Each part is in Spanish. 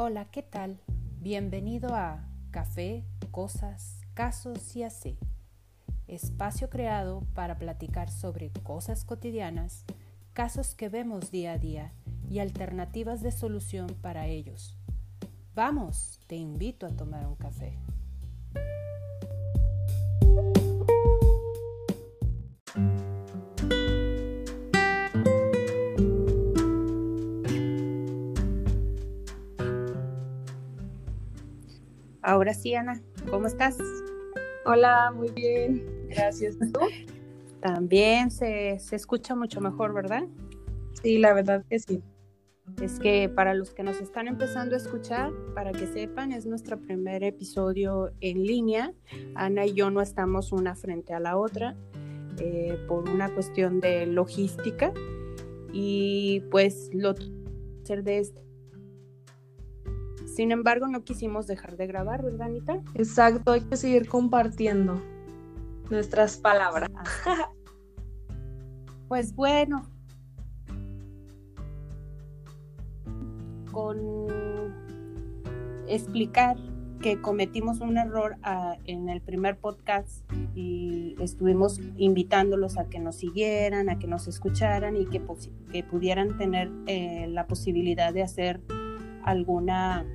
Hola, ¿qué tal? Bienvenido a Café, Cosas, Casos y así. Espacio creado para platicar sobre cosas cotidianas, casos que vemos día a día y alternativas de solución para ellos. Vamos, te invito a tomar un café. Ahora sí, Ana, ¿cómo estás? Hola, muy bien, gracias. ¿Tú? También se, se escucha mucho mejor, ¿verdad? Sí, la verdad que sí. Es que para los que nos están empezando a escuchar, para que sepan, es nuestro primer episodio en línea. Ana y yo no estamos una frente a la otra eh, por una cuestión de logística y pues lo hacer de este sin embargo, no quisimos dejar de grabar, ¿verdad, Anita? Exacto, hay que seguir compartiendo nuestras palabras. pues bueno, con explicar que cometimos un error ah, en el primer podcast y estuvimos invitándolos a que nos siguieran, a que nos escucharan y que, que pudieran tener eh, la posibilidad de hacer alguna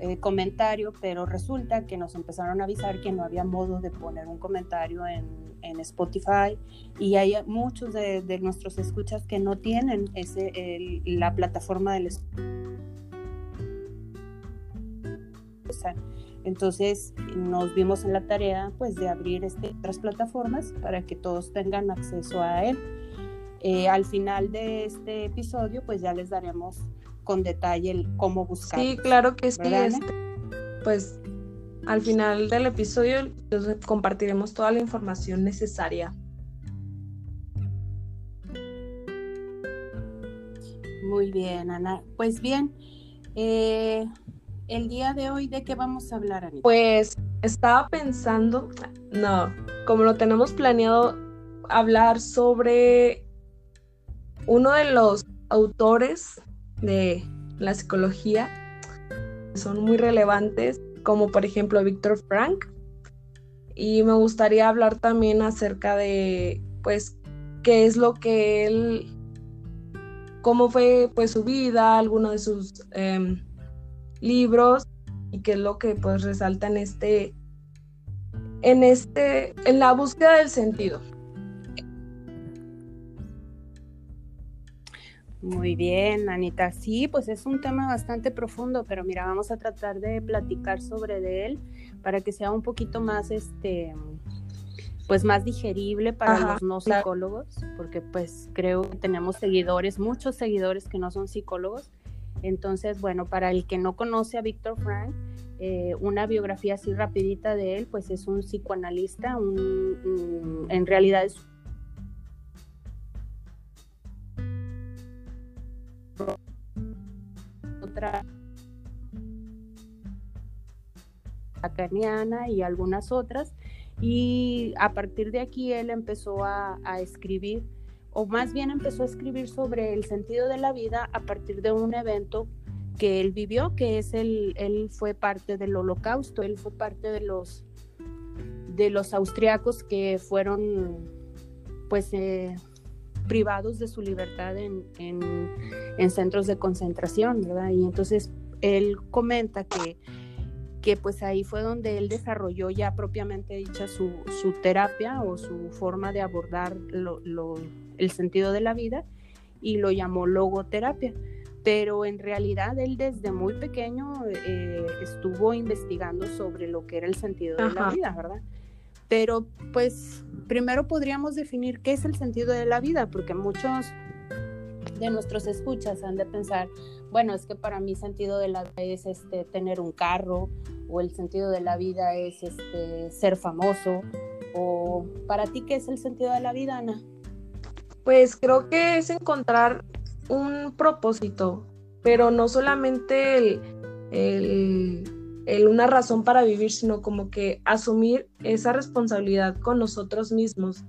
eh, comentario, pero resulta que nos empezaron a avisar que no había modo de poner un comentario en, en Spotify y hay muchos de, de, nuestros escuchas que no tienen ese, el, la plataforma del entonces nos vimos en la tarea pues de abrir este, otras plataformas para que todos tengan acceso a él. Eh, al final de este episodio pues ya les daremos con detalle el cómo buscar. Sí, claro que sí. Este, pues al final del episodio compartiremos toda la información necesaria. Muy bien, Ana. Pues bien, eh, el día de hoy, ¿de qué vamos a hablar? Pues estaba pensando, no, como lo tenemos planeado, hablar sobre uno de los autores de la psicología son muy relevantes, como por ejemplo Víctor Frank. Y me gustaría hablar también acerca de, pues, qué es lo que él, cómo fue pues su vida, algunos de sus eh, libros y qué es lo que pues resalta en este, en este, en la búsqueda del sentido. Muy bien, Anita. Sí, pues es un tema bastante profundo, pero mira, vamos a tratar de platicar sobre de él para que sea un poquito más, este, pues más digerible para los no psicólogos, porque pues creo que tenemos seguidores, muchos seguidores que no son psicólogos. Entonces, bueno, para el que no conoce a Víctor Frank, eh, una biografía así rapidita de él, pues es un psicoanalista, un, un, en realidad es otra y algunas otras. Y a partir de aquí él empezó a, a, escribir o más bien empezó a escribir sobre el sentido de la vida a partir de un evento que él vivió que es el él fue parte del holocausto él fue parte de los de los austriacos que fueron pues eh, privados de su libertad en, en, en, centros de concentración, ¿verdad? Y entonces él comenta que, que pues ahí fue donde él desarrolló ya propiamente dicha su, su terapia o su forma de abordar lo, lo, el sentido de la vida y lo llamó logoterapia. Pero en realidad él desde muy pequeño eh, estuvo investigando sobre lo que era el sentido de la vida, ¿verdad? Pero pues primero podríamos definir qué es el sentido de la vida, porque muchos de nuestros escuchas han de pensar, bueno, es que para mí sentido de la vida es este, tener un carro, o el sentido de la vida es este, ser famoso, o para ti, ¿qué es el sentido de la vida, Ana? Pues creo que es encontrar un propósito, pero no solamente el, el el una razón para vivir, sino como que asumir esa responsabilidad con nosotros mismos,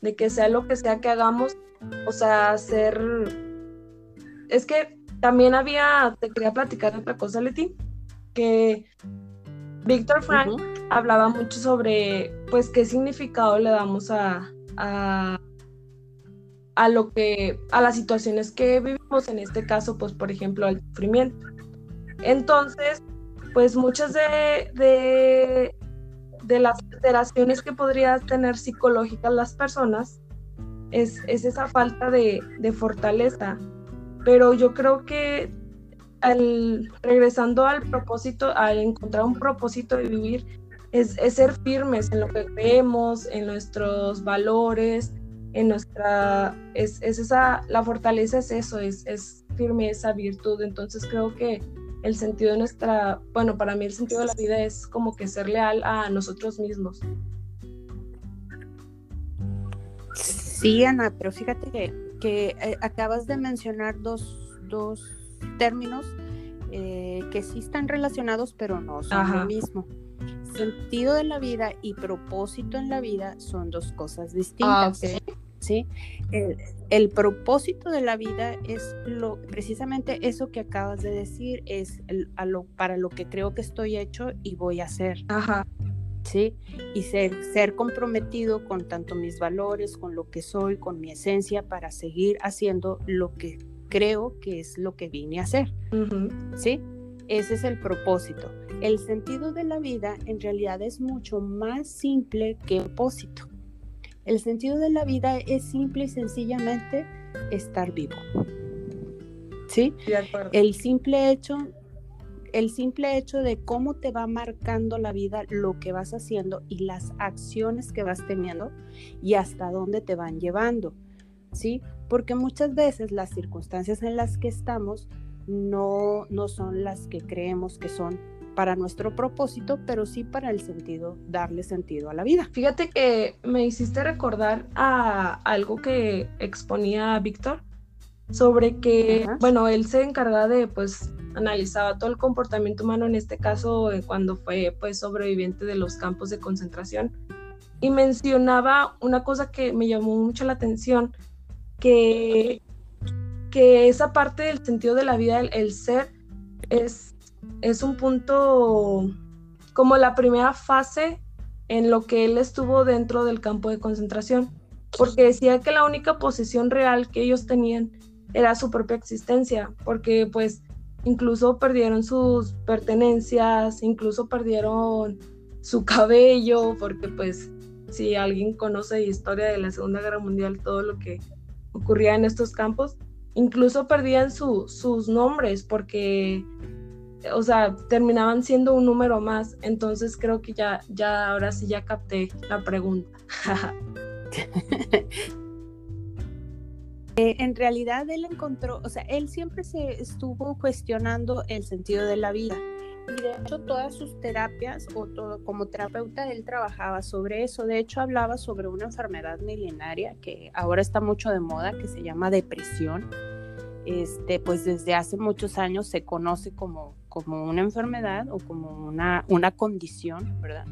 de que sea lo que sea que hagamos, o sea, ser... Es que también había, te quería platicar otra cosa, Leti, que Víctor Frank hablaba mucho sobre, pues, qué significado le damos a, a, a, lo que, a las situaciones que vivimos, en este caso, pues, por ejemplo, al sufrimiento. Entonces, pues, muchas de, de, las alteraciones que podrían tener psicológicas las personas es, es esa falta de, de fortaleza. Pero yo creo que al, regresando al propósito, al encontrar un propósito de vivir, es, ser firmes en lo que creemos, en nuestros valores, en nuestra, es, esa, la fortaleza es eso, es, es firmeza, virtud, entonces creo que el sentido de nuestra, bueno, para mí el sentido de la vida es como que ser leal a nosotros mismos. Sí, Ana, pero fíjate que, que eh, acabas de mencionar dos, dos términos eh, que sí están relacionados, pero no son lo mismo. Sentido de la vida y propósito en la vida son dos cosas distintas. Ah, ¿sí? El, propósito de la vida es lo, precisamente eso que acabas de decir, es a lo, para lo que creo que estoy hecho y voy a hacer. Ajá. ¿Sí? Y ser, ser comprometido con tanto mis valores, con lo que soy, con mi esencia, para seguir haciendo lo que creo que es lo que vine a hacer. ¿Sí? Ese es el propósito. El sentido de la vida en realidad es mucho más simple que propósito. El sentido de la vida es simple y sencillamente estar vivo. ¿Sí? el simple hecho el simple hecho de cómo te va marcando la vida, lo que vas haciendo y las acciones que vas teniendo y hasta dónde te van llevando. ¿sí? Porque muchas veces las circunstancias en las que estamos no, no son las que creemos que son para nuestro propósito, pero sí para el sentido, darle sentido a la vida. Fíjate que me hiciste recordar a algo que exponía Víctor sobre que, bueno, él se encargaba de, pues, analizaba todo el comportamiento humano, en este caso, eh, cuando fue, pues, sobreviviente de los campos de concentración, y mencionaba una cosa que me llamó mucho la atención, que, que esa parte del sentido de la vida, el, ser, es, es un punto como la primera fase en lo que él estuvo dentro del campo de concentración, porque decía que la única posesión real que ellos tenían era su propia existencia, porque pues incluso perdieron sus pertenencias, incluso perdieron su cabello, porque pues si alguien conoce historia de la Segunda Guerra Mundial, todo lo que ocurría en estos campos, incluso perdían sus nombres porque, o sea, terminaban siendo un número más. Entonces creo que ya, ya, ahora sí ya capté la pregunta. Eh, en realidad él encontró, o sea, él siempre se estuvo cuestionando el sentido de la vida y de hecho todas sus terapias o todo como terapeuta él trabajaba sobre eso. De hecho hablaba sobre una enfermedad milenaria que ahora está mucho de moda que se llama depresión. Este, pues desde hace muchos años se conoce como, como una enfermedad o como una, una condición, ¿verdad?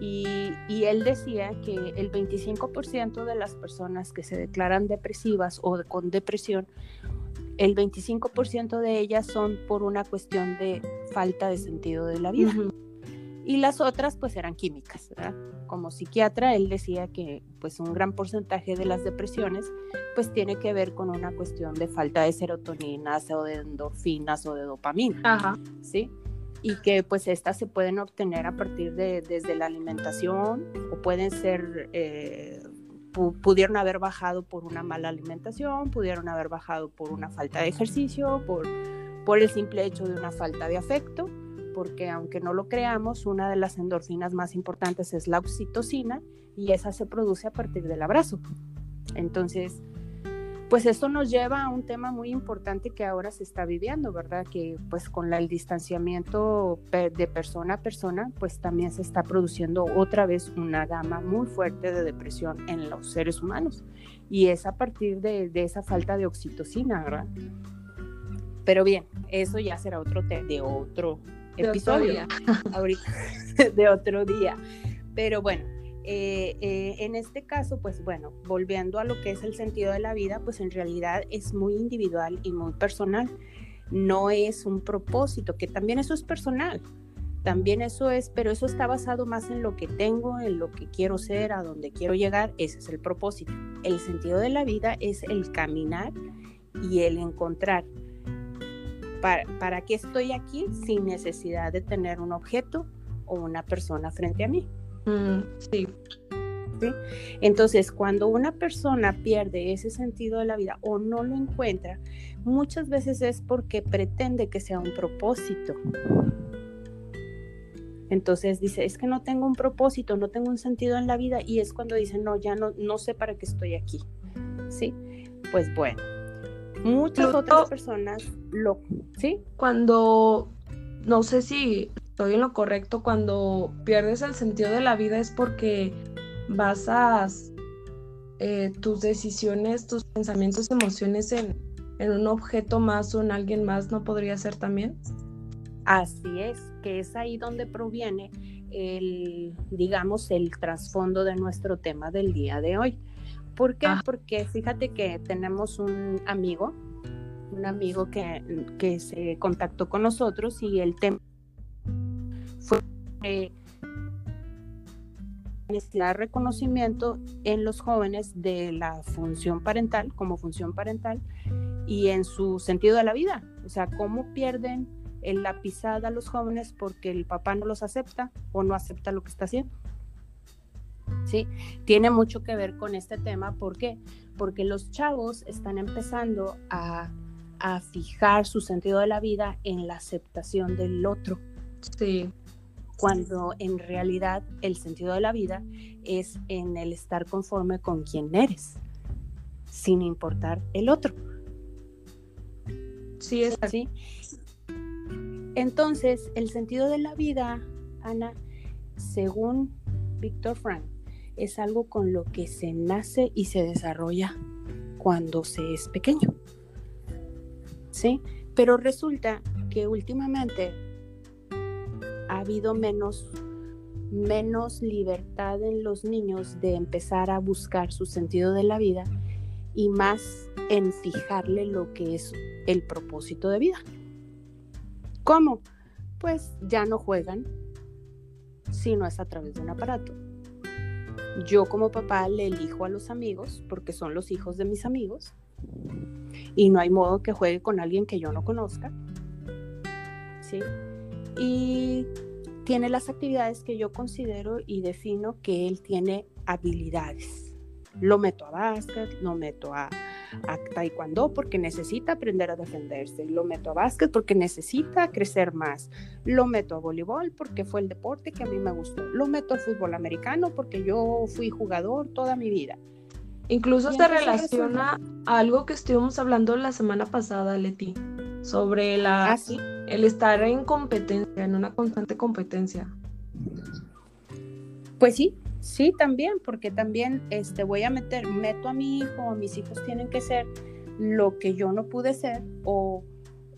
Y, él decía que el 25% de las personas que se declaran depresivas o con depresión el 25% de ellas son por una cuestión de falta de sentido de la vida. Y las otras pues eran químicas, Como psiquiatra él decía que pues un gran porcentaje de las depresiones pues tiene que ver con una cuestión de falta de serotoninas o de endorfinas o de dopamina, Ajá. ¿sí? Y que pues estas se pueden obtener a partir de desde la alimentación o pueden ser eh, pudieron haber bajado por una mala alimentación, pudieron haber bajado por una falta de ejercicio, por, por el simple hecho de una falta de afecto, porque aunque no lo creamos, una de las endorfinas más importantes es la oxitocina y esa se produce a partir del abrazo. Entonces, pues esto nos lleva a un tema muy importante que ahora se está viviendo, ¿verdad? Que pues con el distanciamiento de persona a persona, pues también se está produciendo otra vez una gama muy fuerte de depresión en los seres humanos. Y es a partir de, esa falta de oxitocina, ¿verdad? Pero bien, eso ya será otro tema de otro episodio. Ahorita, de otro día. Pero bueno, eh, eh, en este caso, pues bueno, volviendo a lo que es el sentido de la vida, pues en realidad es muy individual y muy personal. No es un propósito, que también eso es personal. También eso es, pero eso está basado más en lo que tengo, en lo que quiero ser, a donde quiero llegar. Ese es el propósito. El sentido de la vida es el caminar y el encontrar para, para qué estoy aquí sin necesidad de tener un objeto o una persona frente a mí. Mm, sí. ¿Sí? Entonces, cuando una persona pierde ese sentido de la vida o no lo encuentra, muchas veces es porque pretende que sea un propósito. Entonces dice, es que no tengo un propósito, no tengo un sentido en la vida y es cuando dice, no, ya no, no sé para qué estoy aquí. ¿Sí? Pues bueno, muchas otras personas lo, ¿sí? Cuando, no sé si estoy en lo correcto, cuando pierdes el sentido de la vida es porque basas eh, tus decisiones, tus pensamientos, emociones en, en un objeto más o en alguien más, ¿no podría ser también? Así es, que es ahí donde proviene el, digamos, el trasfondo de nuestro tema del día de hoy. ¿Por qué? Ah. Porque fíjate que tenemos un amigo, un amigo que, que se contactó con nosotros y el tema fue eh, necesidad de reconocimiento en los jóvenes de la función parental como función parental y en su sentido de la vida, o sea, cómo pierden en la pisada a los jóvenes porque el papá no los acepta o no acepta lo que está haciendo. ¿Sí? Tiene mucho que ver con este tema. ¿Por qué? Porque los chavos están empezando a, fijar su sentido de la vida en la aceptación del otro. Sí. Cuando en realidad el sentido de la vida es en el estar conforme con quien eres, sin importar el otro. Sí, es así. Entonces, el sentido de la vida, Ana, según Víctor Frank, es algo con lo que se nace y se desarrolla cuando se es pequeño. ¿Sí? Pero resulta que últimamente ha habido menos, menos libertad en los niños de empezar a buscar su sentido de la vida y más en fijarle lo que es el propósito de vida. ¿Cómo? Pues ya no juegan si no es a través de un aparato yo como papá le elijo a los amigos porque son los hijos de mis amigos y no hay modo que juegue con alguien que yo no conozca. ¿Sí? Y tiene las actividades que yo considero y defino que él tiene habilidades. Lo meto a básquet, lo meto a a taekwondo porque necesita aprender a defenderse, lo meto a básquet porque necesita crecer más, lo meto a voleibol porque fue el deporte que a mí me gustó, lo meto al fútbol americano porque yo fui jugador toda mi vida. Incluso se relaciona a algo que estuvimos hablando la semana pasada, Leti, sobre la, ah, el estar en competencia, en una constante competencia. Pues sí, Sí, también, porque también este, voy a meter, meto a mi hijo, mis hijos tienen que ser lo que yo no pude ser o,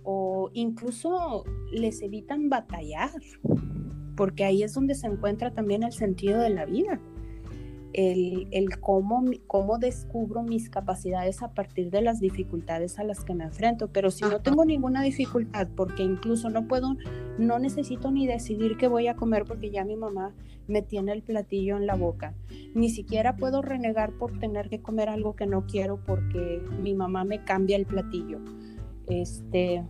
o incluso les evitan batallar, porque ahí es donde se encuentra también el sentido de la vida el, el cómo, cómo, descubro mis capacidades a partir de las dificultades a las que me enfrento. Pero si no tengo ninguna dificultad, porque incluso no puedo, no necesito ni decidir qué voy a comer porque ya mi mamá me tiene el platillo en la boca. Ni siquiera puedo renegar por tener que comer algo que no quiero porque mi mamá me cambia el platillo. Este,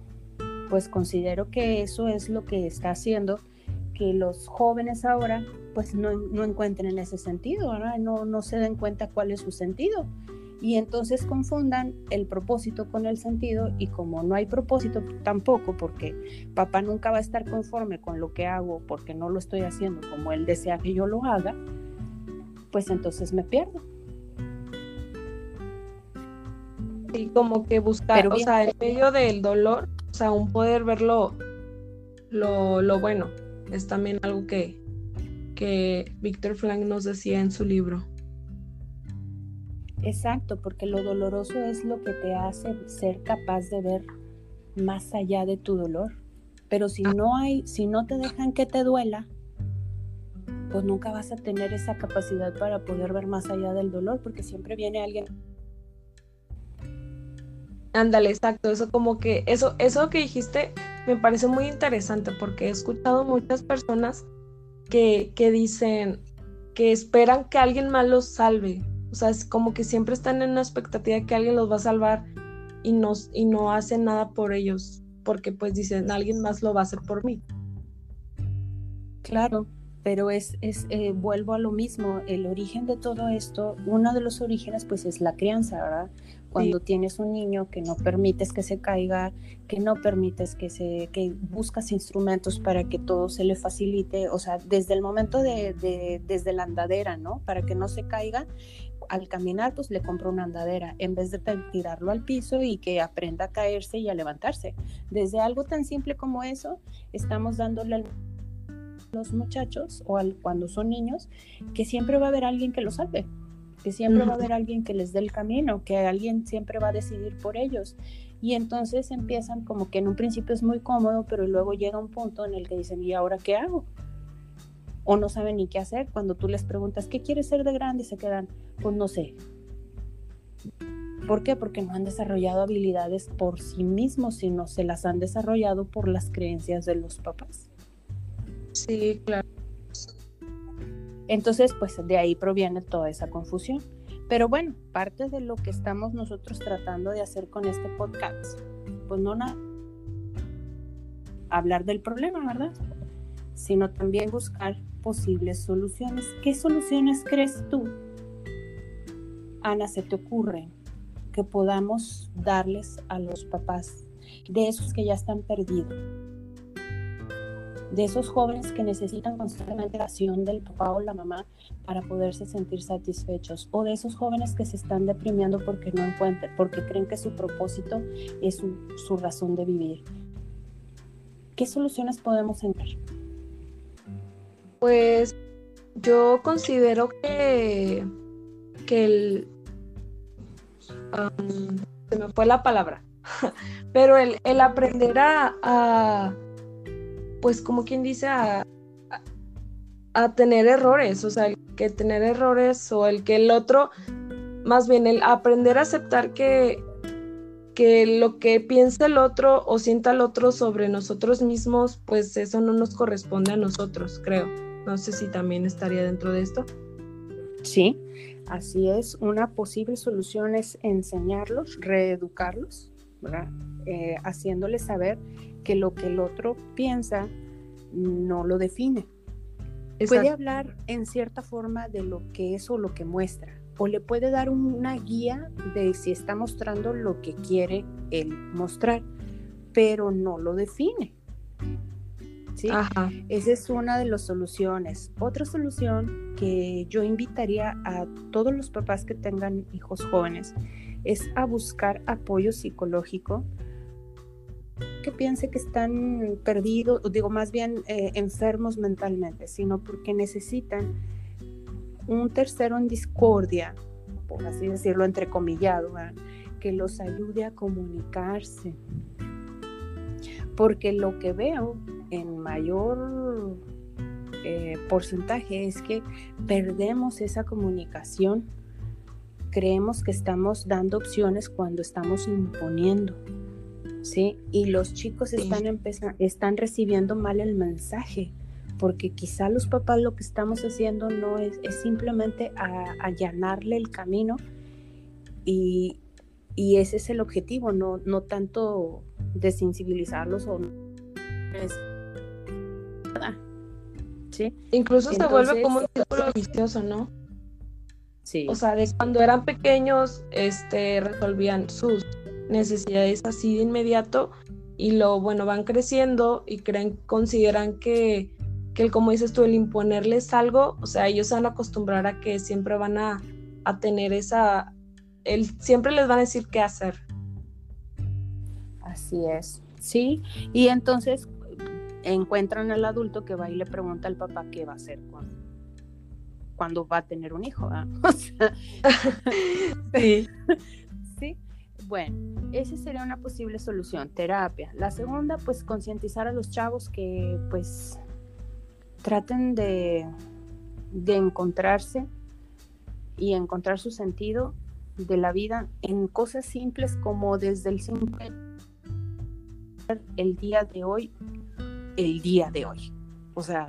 pues considero que eso es lo que está haciendo que los jóvenes ahora pues no, no encuentren ese sentido, No, no se den cuenta cuál es su sentido. Y entonces confundan el propósito con el sentido y como no hay propósito tampoco, porque papá nunca va a estar conforme con lo que hago porque no lo estoy haciendo como él desea que yo lo haga, pues entonces me pierdo. Y como que buscar, o sea, en medio del dolor, o sea, un poder verlo lo, lo bueno es también algo que, que Víctor Frank nos decía en su libro. Exacto, porque lo doloroso es lo que te hace ser capaz de ver más allá de tu dolor. Pero si ah. no hay, si no te dejan que te duela, pues nunca vas a tener esa capacidad para poder ver más allá del dolor, porque siempre viene alguien. Ándale, exacto, eso como que, eso, eso que dijiste me parece muy interesante porque he escuchado muchas personas que, dicen que esperan que alguien más los salve. O sea, es como que siempre están en una expectativa de que alguien los va a salvar y no, y no hacen nada por ellos, porque pues dicen, alguien más lo va a hacer por mí. Claro, pero es, es eh, vuelvo a lo mismo, el origen de todo esto, uno de los orígenes pues es la crianza, ¿verdad? Cuando tienes un niño que no permites que se caiga, que no permites que se, que buscas instrumentos para que todo se le facilite, o sea, desde el momento de, de desde la andadera, ¿no? Para que no se caiga, al caminar pues le compro una andadera en vez de tirarlo al piso y que aprenda a caerse y a levantarse. Desde algo tan simple como eso, estamos dándole al los muchachos o cuando son niños, que siempre va a haber alguien que los salve, que siempre va a haber alguien que les dé el camino, que alguien siempre va a decidir por ellos. Y entonces empiezan como que en un principio es muy cómodo, pero luego llega un punto en el que dicen, ¿y ahora qué hago? O no saben ni qué hacer. Cuando tú les preguntas, ¿qué quieres ser de grande? se quedan, pues no sé. ¿Por qué? Porque no han desarrollado habilidades por sí mismos, sino se las han desarrollado por las creencias de los papás. Sí, claro. Entonces, pues de ahí proviene toda esa confusión. Pero bueno, parte de lo que estamos nosotros tratando de hacer con este podcast, pues no hablar del problema, ¿verdad? Sino también buscar posibles soluciones. ¿Qué soluciones crees tú, Ana, se te ocurre que podamos darles a los papás de esos que ya están perdidos? De esos jóvenes que necesitan constantemente la acción del papá o la mamá para poderse sentir satisfechos, o de esos jóvenes que se están deprimiendo porque no encuentran, porque creen que su propósito es su, razón de vivir. ¿Qué soluciones podemos encontrar? Pues yo considero que, que el... se me fue la palabra, pero el, el aprender a pues como quien dice, a, tener errores, o sea, el que tener errores o el que el otro, más bien el aprender a aceptar que, que lo que piensa el otro o sienta el otro sobre nosotros mismos, pues eso no nos corresponde a nosotros, creo. No sé si también estaría dentro de esto. Sí, así es. Una posible solución es enseñarlos, reeducarlos, ¿verdad? Eh, haciéndoles saber que lo que el otro piensa no lo define. Puede hablar en cierta forma de lo que es o lo que muestra, o le puede dar una guía de si está mostrando lo que quiere él mostrar, pero no lo define. ¿Sí? Esa es una de las soluciones. Otra solución que yo invitaría a todos los papás que tengan hijos jóvenes es a buscar apoyo psicológico que piense que están perdidos, digo más bien eh, enfermos mentalmente, sino porque necesitan un tercero en discordia, por así decirlo, entrecomillado, que los ayude a comunicarse. Porque lo que veo en mayor eh, porcentaje es que perdemos esa comunicación. Creemos que estamos dando opciones cuando estamos imponiendo. ¿Sí? Y los chicos están, están recibiendo mal el mensaje, porque quizá los papás lo que estamos haciendo no es, es simplemente allanarle el camino y, ese es el objetivo, no, no tanto desensibilizarlos o ¿Sí? Incluso se vuelve como un círculo vicioso, ¿no? Sí. O sea, de cuando eran pequeños, este, resolvían sus necesidades así de inmediato y lo bueno van creciendo y creen consideran que que el, como dices tú el imponerles algo o sea ellos se van a acostumbrar a que siempre van a, a tener esa el siempre les van a decir qué hacer. Así es. Sí y entonces encuentran al adulto que va y le pregunta al papá qué va a hacer cuando, cuando va a tener un hijo sí sí bueno, esa sería una posible solución, terapia. La segunda, pues concientizar a los chavos que pues traten de, de encontrarse y encontrar su sentido de la vida en cosas simples como desde el simple el día de hoy, el día de hoy. O sea,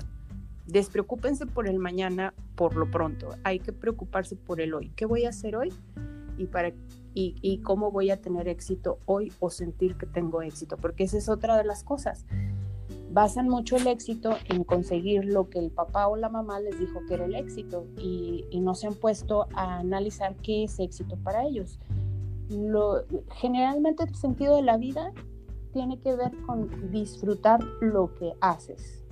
despreocúpense por el mañana por lo pronto. Hay que preocuparse por el hoy. ¿Qué voy a hacer hoy? Y, para, y, y cómo voy a tener éxito hoy o sentir que tengo éxito. Porque esa es otra de las cosas basan mucho el éxito en conseguir lo que el papá o la mamá les dijo que era el éxito y, no se han puesto a analizar qué es éxito para ellos. Lo, generalmente el sentido de la vida tiene que ver con disfrutar lo que haces.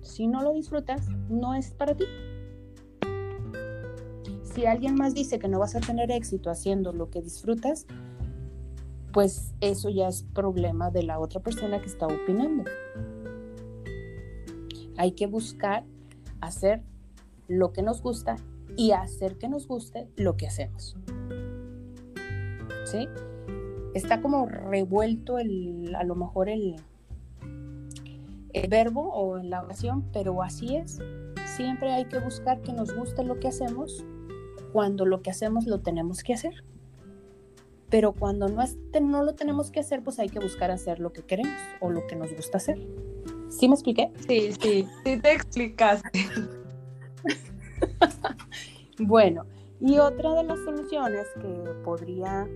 Si no lo disfrutas, no es para ti. Si alguien más dice que no vas a tener éxito haciendo lo que disfrutas, pues eso ya es problema de la otra persona que está opinando. Hay que buscar hacer lo que nos gusta y hacer que nos guste lo que hacemos. ¿Sí? Está como revuelto el, a lo mejor el, el verbo o la oración, pero así es. Siempre hay que buscar que nos guste lo que hacemos cuando lo que hacemos lo tenemos que hacer pero cuando no, no lo tenemos que hacer, pues hay que buscar hacer lo que queremos o lo que nos gusta hacer. ¿Sí me expliqué? Sí, sí, sí te explicaste. bueno, y otra de las soluciones que podría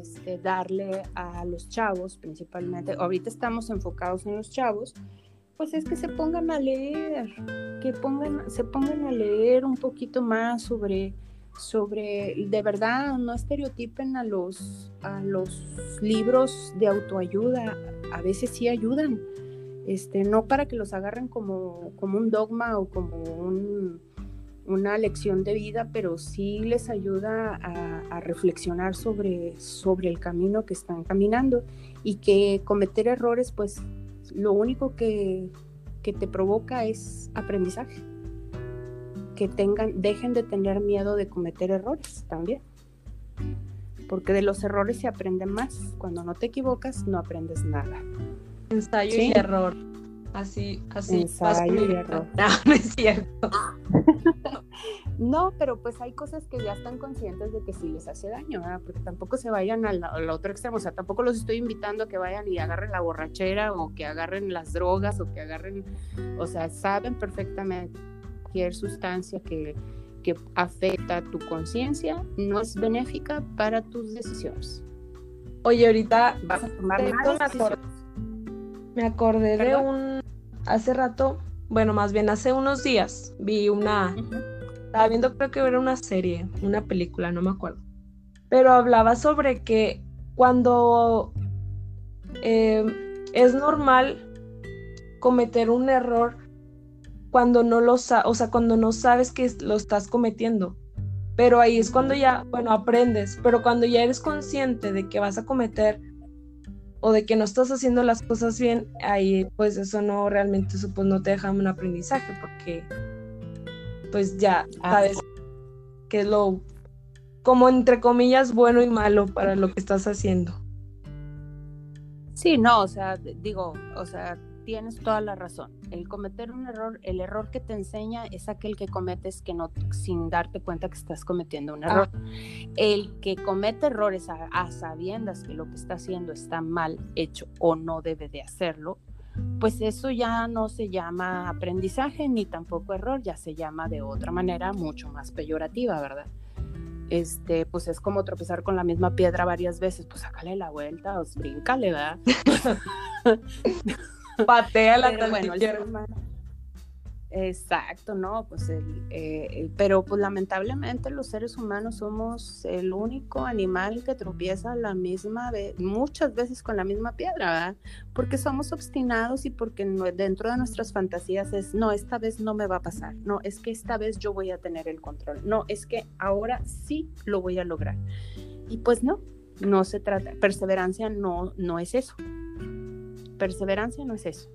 este, darle a los chavos, principalmente, ahorita estamos enfocados en los chavos, pues es que se pongan a leer, que pongan, se pongan a leer un poquito más sobre sobre, de verdad, no estereotipen a los, a los libros de autoayuda, a veces sí ayudan, este, no para que los agarren como, como un dogma o como una lección de vida, pero sí les ayuda a, reflexionar sobre, sobre el camino que están caminando y que cometer errores, pues lo único que, que te provoca es aprendizaje que tengan, dejen de tener miedo de cometer errores también. Porque de los errores se aprende más. Cuando no te equivocas, no aprendes nada. Ensayo y error. Así, así. Ensayo y error. No, no es cierto. no, pero pues hay cosas que ya están conscientes de que sí les hace daño, porque tampoco se vayan al, al, otro extremo. O sea, tampoco los estoy invitando a que vayan y agarren la borrachera o que agarren las drogas o que agarren, o sea, saben perfectamente sustancia que, que afecta tu conciencia no es benéfica para tus decisiones. Oye, ahorita vas a tomar me, acordé, de un hace rato, bueno, más bien hace unos días vi una estaba viendo creo que era una serie, una película, no me acuerdo. Pero hablaba sobre que cuando eh, es normal cometer un error cuando no lo o sea, cuando no sabes que lo estás cometiendo. Pero ahí es cuando ya, bueno, aprendes, pero cuando ya eres consciente de que vas a cometer o de que no estás haciendo las cosas bien, ahí pues eso no realmente eso, pues, no te deja un aprendizaje porque pues ya ah. sabes que es lo como entre comillas bueno y malo para lo que estás haciendo. Sí, no, o sea, digo, o sea, tienes toda la razón. El cometer un error, el error que te enseña es aquel que cometes que no sin darte cuenta que estás cometiendo un error. Ah. El que comete errores a, sabiendas que lo que está haciendo está mal hecho o no debe de hacerlo, pues eso ya no se llama aprendizaje ni tampoco error, ya se llama de otra manera mucho más peyorativa, ¿verdad? Este, pues es como tropezar con la misma piedra varias veces, pues sácale la vuelta, o bríncale, ¿verdad? Patea la bueno, Exacto, no, pues eh, pero pues lamentablemente los seres humanos somos el único animal que tropieza la misma vez, muchas veces con la misma piedra, ¿verdad? Porque somos obstinados y porque dentro de nuestras fantasías es, no, esta vez no me va a pasar, no, es que esta vez yo voy a tener el control, no, es que ahora sí lo voy a lograr. Y pues no, no se trata, perseverancia no, no es eso perseverancia no es eso.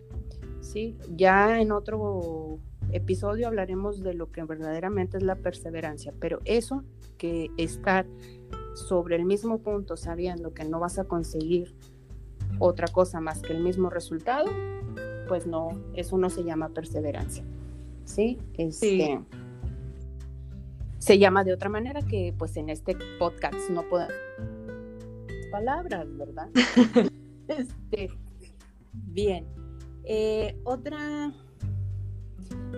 ¿sí? Ya en otro episodio hablaremos de lo que verdaderamente es la perseverancia, pero eso que estar sobre el mismo punto sabiendo que no vas a conseguir otra cosa más que el mismo resultado, pues no, eso no se llama perseverancia. ¿sí? Este, Se llama de otra manera que pues en este podcast no podemos palabras, ¿verdad? este, bien. Eh, otra,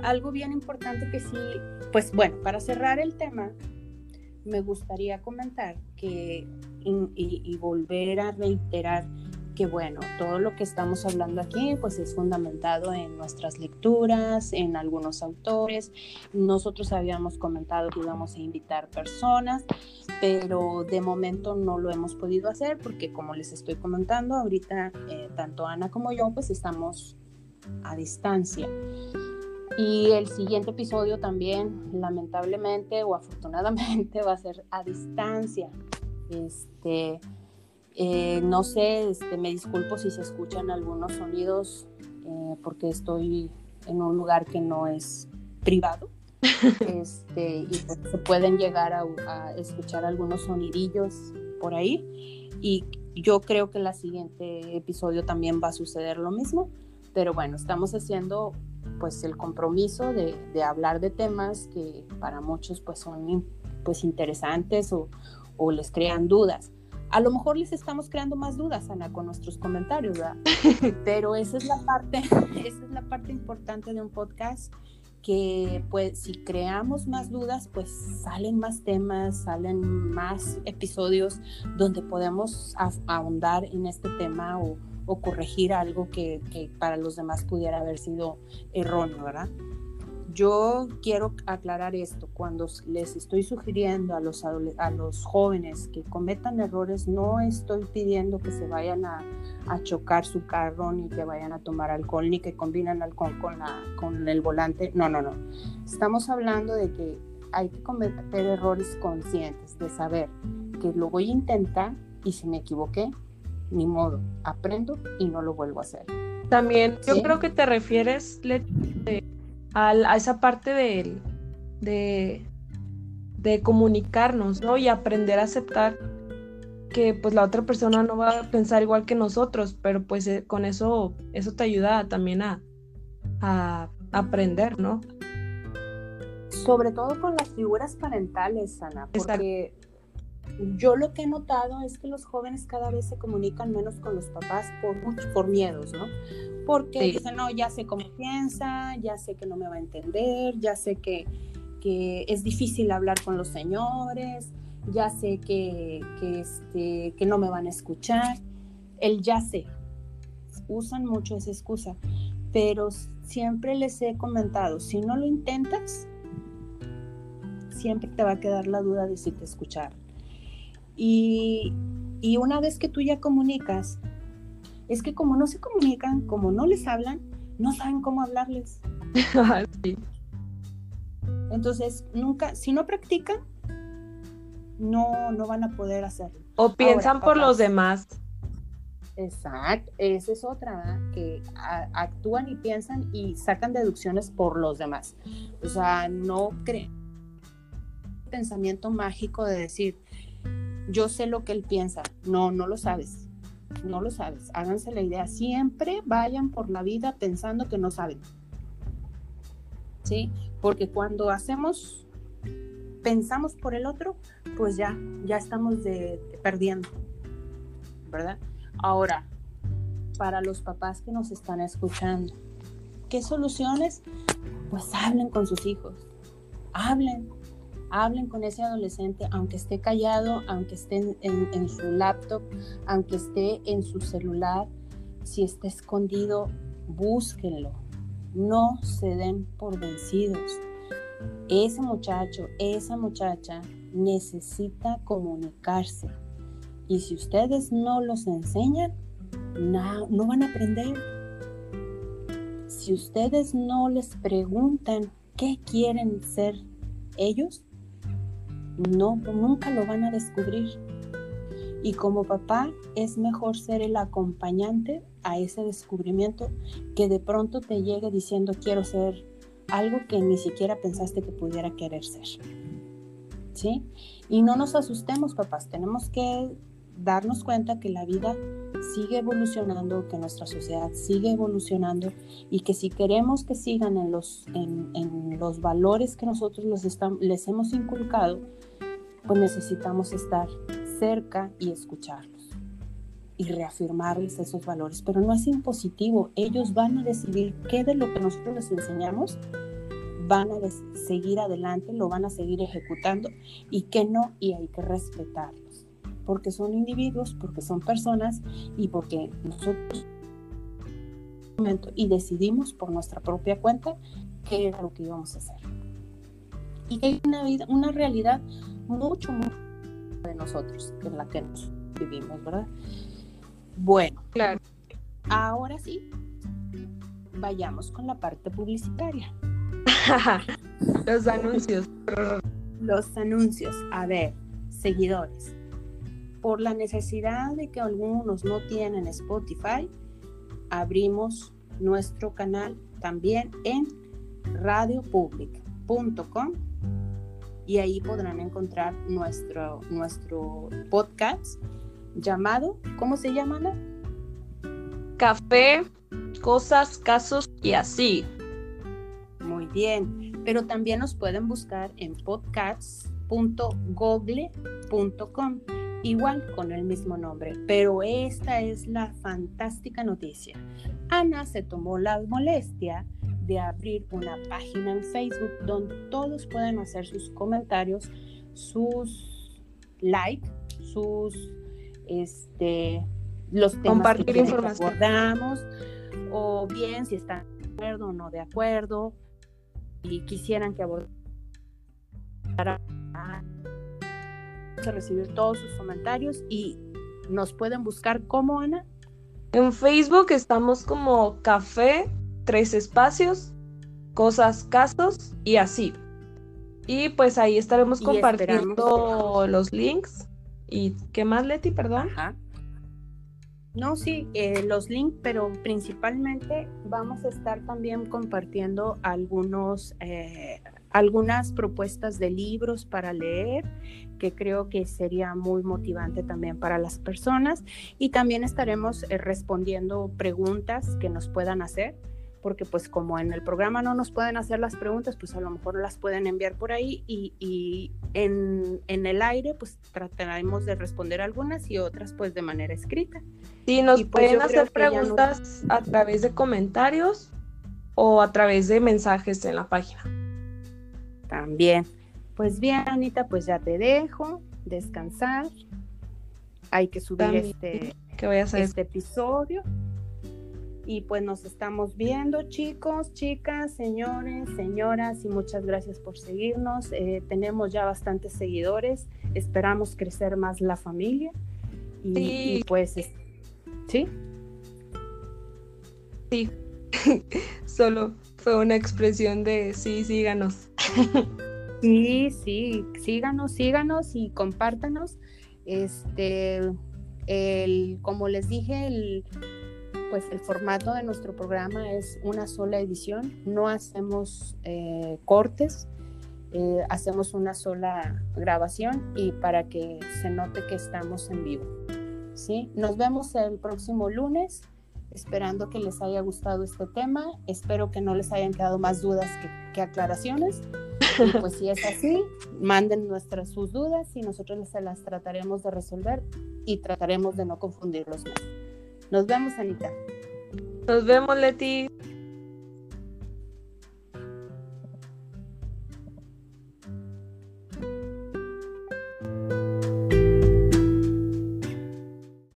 algo bien importante que sí, pues bueno, para cerrar el tema, me gustaría comentar que y volver a reiterar que bueno, todo lo que estamos hablando aquí pues es fundamentado en nuestras lecturas, en algunos autores. Nosotros habíamos comentado que íbamos a invitar personas, pero de momento no lo hemos podido hacer porque como les estoy comentando, ahorita eh, tanto Ana como yo pues estamos a distancia. Y el siguiente episodio también, lamentablemente o afortunadamente, va a ser a distancia. Este, eh, no sé, este, me disculpo si se escuchan algunos sonidos eh, porque estoy en un lugar que no es privado. Este, y pues, se pueden llegar a, escuchar algunos sonidillos por ahí. Y yo creo que el siguiente episodio también va a suceder lo mismo. Pero bueno, estamos haciendo pues el compromiso de, de hablar de temas que para muchos pues son pues interesantes o, o les crean dudas. A lo mejor les estamos creando más dudas, Ana, con nuestros comentarios, ¿verdad? Pero esa es la parte, esa es la parte importante de un podcast que pues si creamos más dudas, pues salen más temas, salen más episodios donde podemos ahondar en este tema o, corregir algo que, que, para los demás pudiera haber sido erróneo, ¿verdad? Yo quiero aclarar esto, cuando les estoy sugiriendo a los, a los jóvenes que cometan errores, no estoy pidiendo que se vayan a, chocar su carro, ni que vayan a tomar alcohol, ni que combinen alcohol con, la, con el volante. No, no, no. Estamos hablando de que hay que cometer errores conscientes, de saber que lo voy a intentar y si me equivoqué, ni modo, aprendo y no lo vuelvo a hacer. También yo creo que te refieres, de a, esa parte de, de, comunicarnos, ¿no? Y aprender a aceptar que pues la otra persona no va a pensar igual que nosotros, pero pues eh, con eso, eso te ayuda también a, a aprender, ¿no? Sobre todo con las figuras parentales, Ana, porque yo lo que he notado es que los jóvenes cada vez se comunican menos con los papás por, por miedos, ¿no? Porque dicen, no, ya sé cómo piensa, ya sé que no me va a entender, ya sé que, que es difícil hablar con los señores, ya sé que, que, este, que no me van a escuchar. El ya sé. Usan mucho esa excusa. Pero siempre les he comentado, si no lo intentas, siempre te va a quedar la duda de si te escucharon. Y, y una vez que tú ya comunicas, es que como no se comunican, como no les hablan, no saben cómo hablarles. Entonces, nunca, si no practican, no, no van a poder hacerlo. O piensan por los demás. Exacto, esa es otra, que actúan y piensan y sacan deducciones por los demás. O sea, no creen pensamiento mágico de decir, yo sé lo que él piensa. No, no lo sabes no lo sabes. Háganse la idea. Siempre vayan por la vida pensando que no saben. ¿Sí? Porque cuando hacemos, pensamos por el otro, pues ya, ya estamos de, perdiendo. ¿Verdad? Ahora, para los papás que nos están escuchando, ¿qué soluciones? Pues hablen con sus hijos. Hablen, hablen con ese adolescente, aunque esté callado, aunque esté en, su laptop, aunque esté en su celular, si está escondido, búsquenlo. No se den por vencidos. Ese muchacho, esa muchacha necesita comunicarse. Y si ustedes no los enseñan, no, no van a aprender. Si ustedes no les preguntan qué quieren ser ellos, no, nunca lo van a descubrir. Y como papá es mejor ser el acompañante a ese descubrimiento que de pronto te llegue diciendo quiero ser algo que ni siquiera pensaste que pudiera querer ser. ¿Sí? Y no nos asustemos, papás, tenemos que darnos cuenta que la vida sigue evolucionando, que nuestra sociedad sigue evolucionando y que si queremos que sigan en los, en, los valores que nosotros les, hemos inculcado, pues necesitamos estar cerca y escucharlos y reafirmarles esos valores. Pero no es impositivo, ellos van a decidir qué de lo que nosotros les enseñamos van a seguir adelante, lo van a seguir ejecutando y qué no, y hay que respetarlos, porque son individuos, porque son personas y porque nosotros y decidimos por nuestra propia cuenta qué era lo que íbamos a hacer. Y que hay una vida, una realidad mucho, mucho de nosotros, es la que nos vivimos, ¿verdad? Bueno, claro. Ahora sí, vayamos con la parte publicitaria. Los anuncios. Los anuncios. A ver, seguidores. Por la necesidad de que algunos no tienen Spotify, abrimos nuestro canal también en radiopublic.com y ahí podrán encontrar nuestro, nuestro podcast llamado, ¿cómo se llama? Café, cosas, casos y así. Muy bien, pero también nos pueden buscar en podcasts.google.com, igual con el mismo nombre. Pero esta es la fantástica noticia. Ana se tomó la molestia de abrir una página en Facebook donde todos pueden hacer sus comentarios, sus likes, sus este los temas compartir que información abordamos o bien si están de acuerdo o no de acuerdo y quisieran que abordara para recibir todos sus comentarios y nos pueden buscar como Ana. En Facebook estamos como Café tres espacios, cosas, casos y así. Y pues ahí estaremos compartiendo los links. ¿Y qué más, Leti? Perdón. No, sí, eh, los links, pero principalmente vamos a estar también compartiendo algunos, eh, algunas propuestas de libros para leer, que creo que sería muy motivante también para las personas. Y también estaremos eh, respondiendo preguntas que nos puedan hacer porque pues como en el programa no nos pueden hacer las preguntas, pues a lo mejor las pueden enviar por ahí y, en, el aire pues trataremos de responder algunas y otras pues de manera escrita. Sí, nos pues, pueden hacer preguntas a través de comentarios o a través de mensajes en la página. También. Pues bien, Anita, pues ya te dejo descansar. Hay que subir este, voy a hacer? este episodio. Y pues nos estamos viendo, chicos, chicas, señores, señoras, y muchas gracias por seguirnos. Eh, tenemos ya bastantes seguidores, esperamos crecer más la familia. Y, pues, ¿sí? Sí, solo fue una expresión de sí, síganos. sí, sí, síganos, síganos y compártanos. Este, el, como les dije, el pues el formato de nuestro programa es una sola edición, no hacemos eh, cortes, eh, hacemos una sola grabación y para que se note que estamos en vivo. ¿sí? Nos vemos el próximo lunes, esperando que les haya gustado este tema, espero que no les hayan quedado más dudas que, aclaraciones. Y pues si es así, manden nuestras sus dudas y nosotros les las trataremos de resolver y trataremos de no confundirlos más. Nos vemos, Anita. Nos vemos, Leti.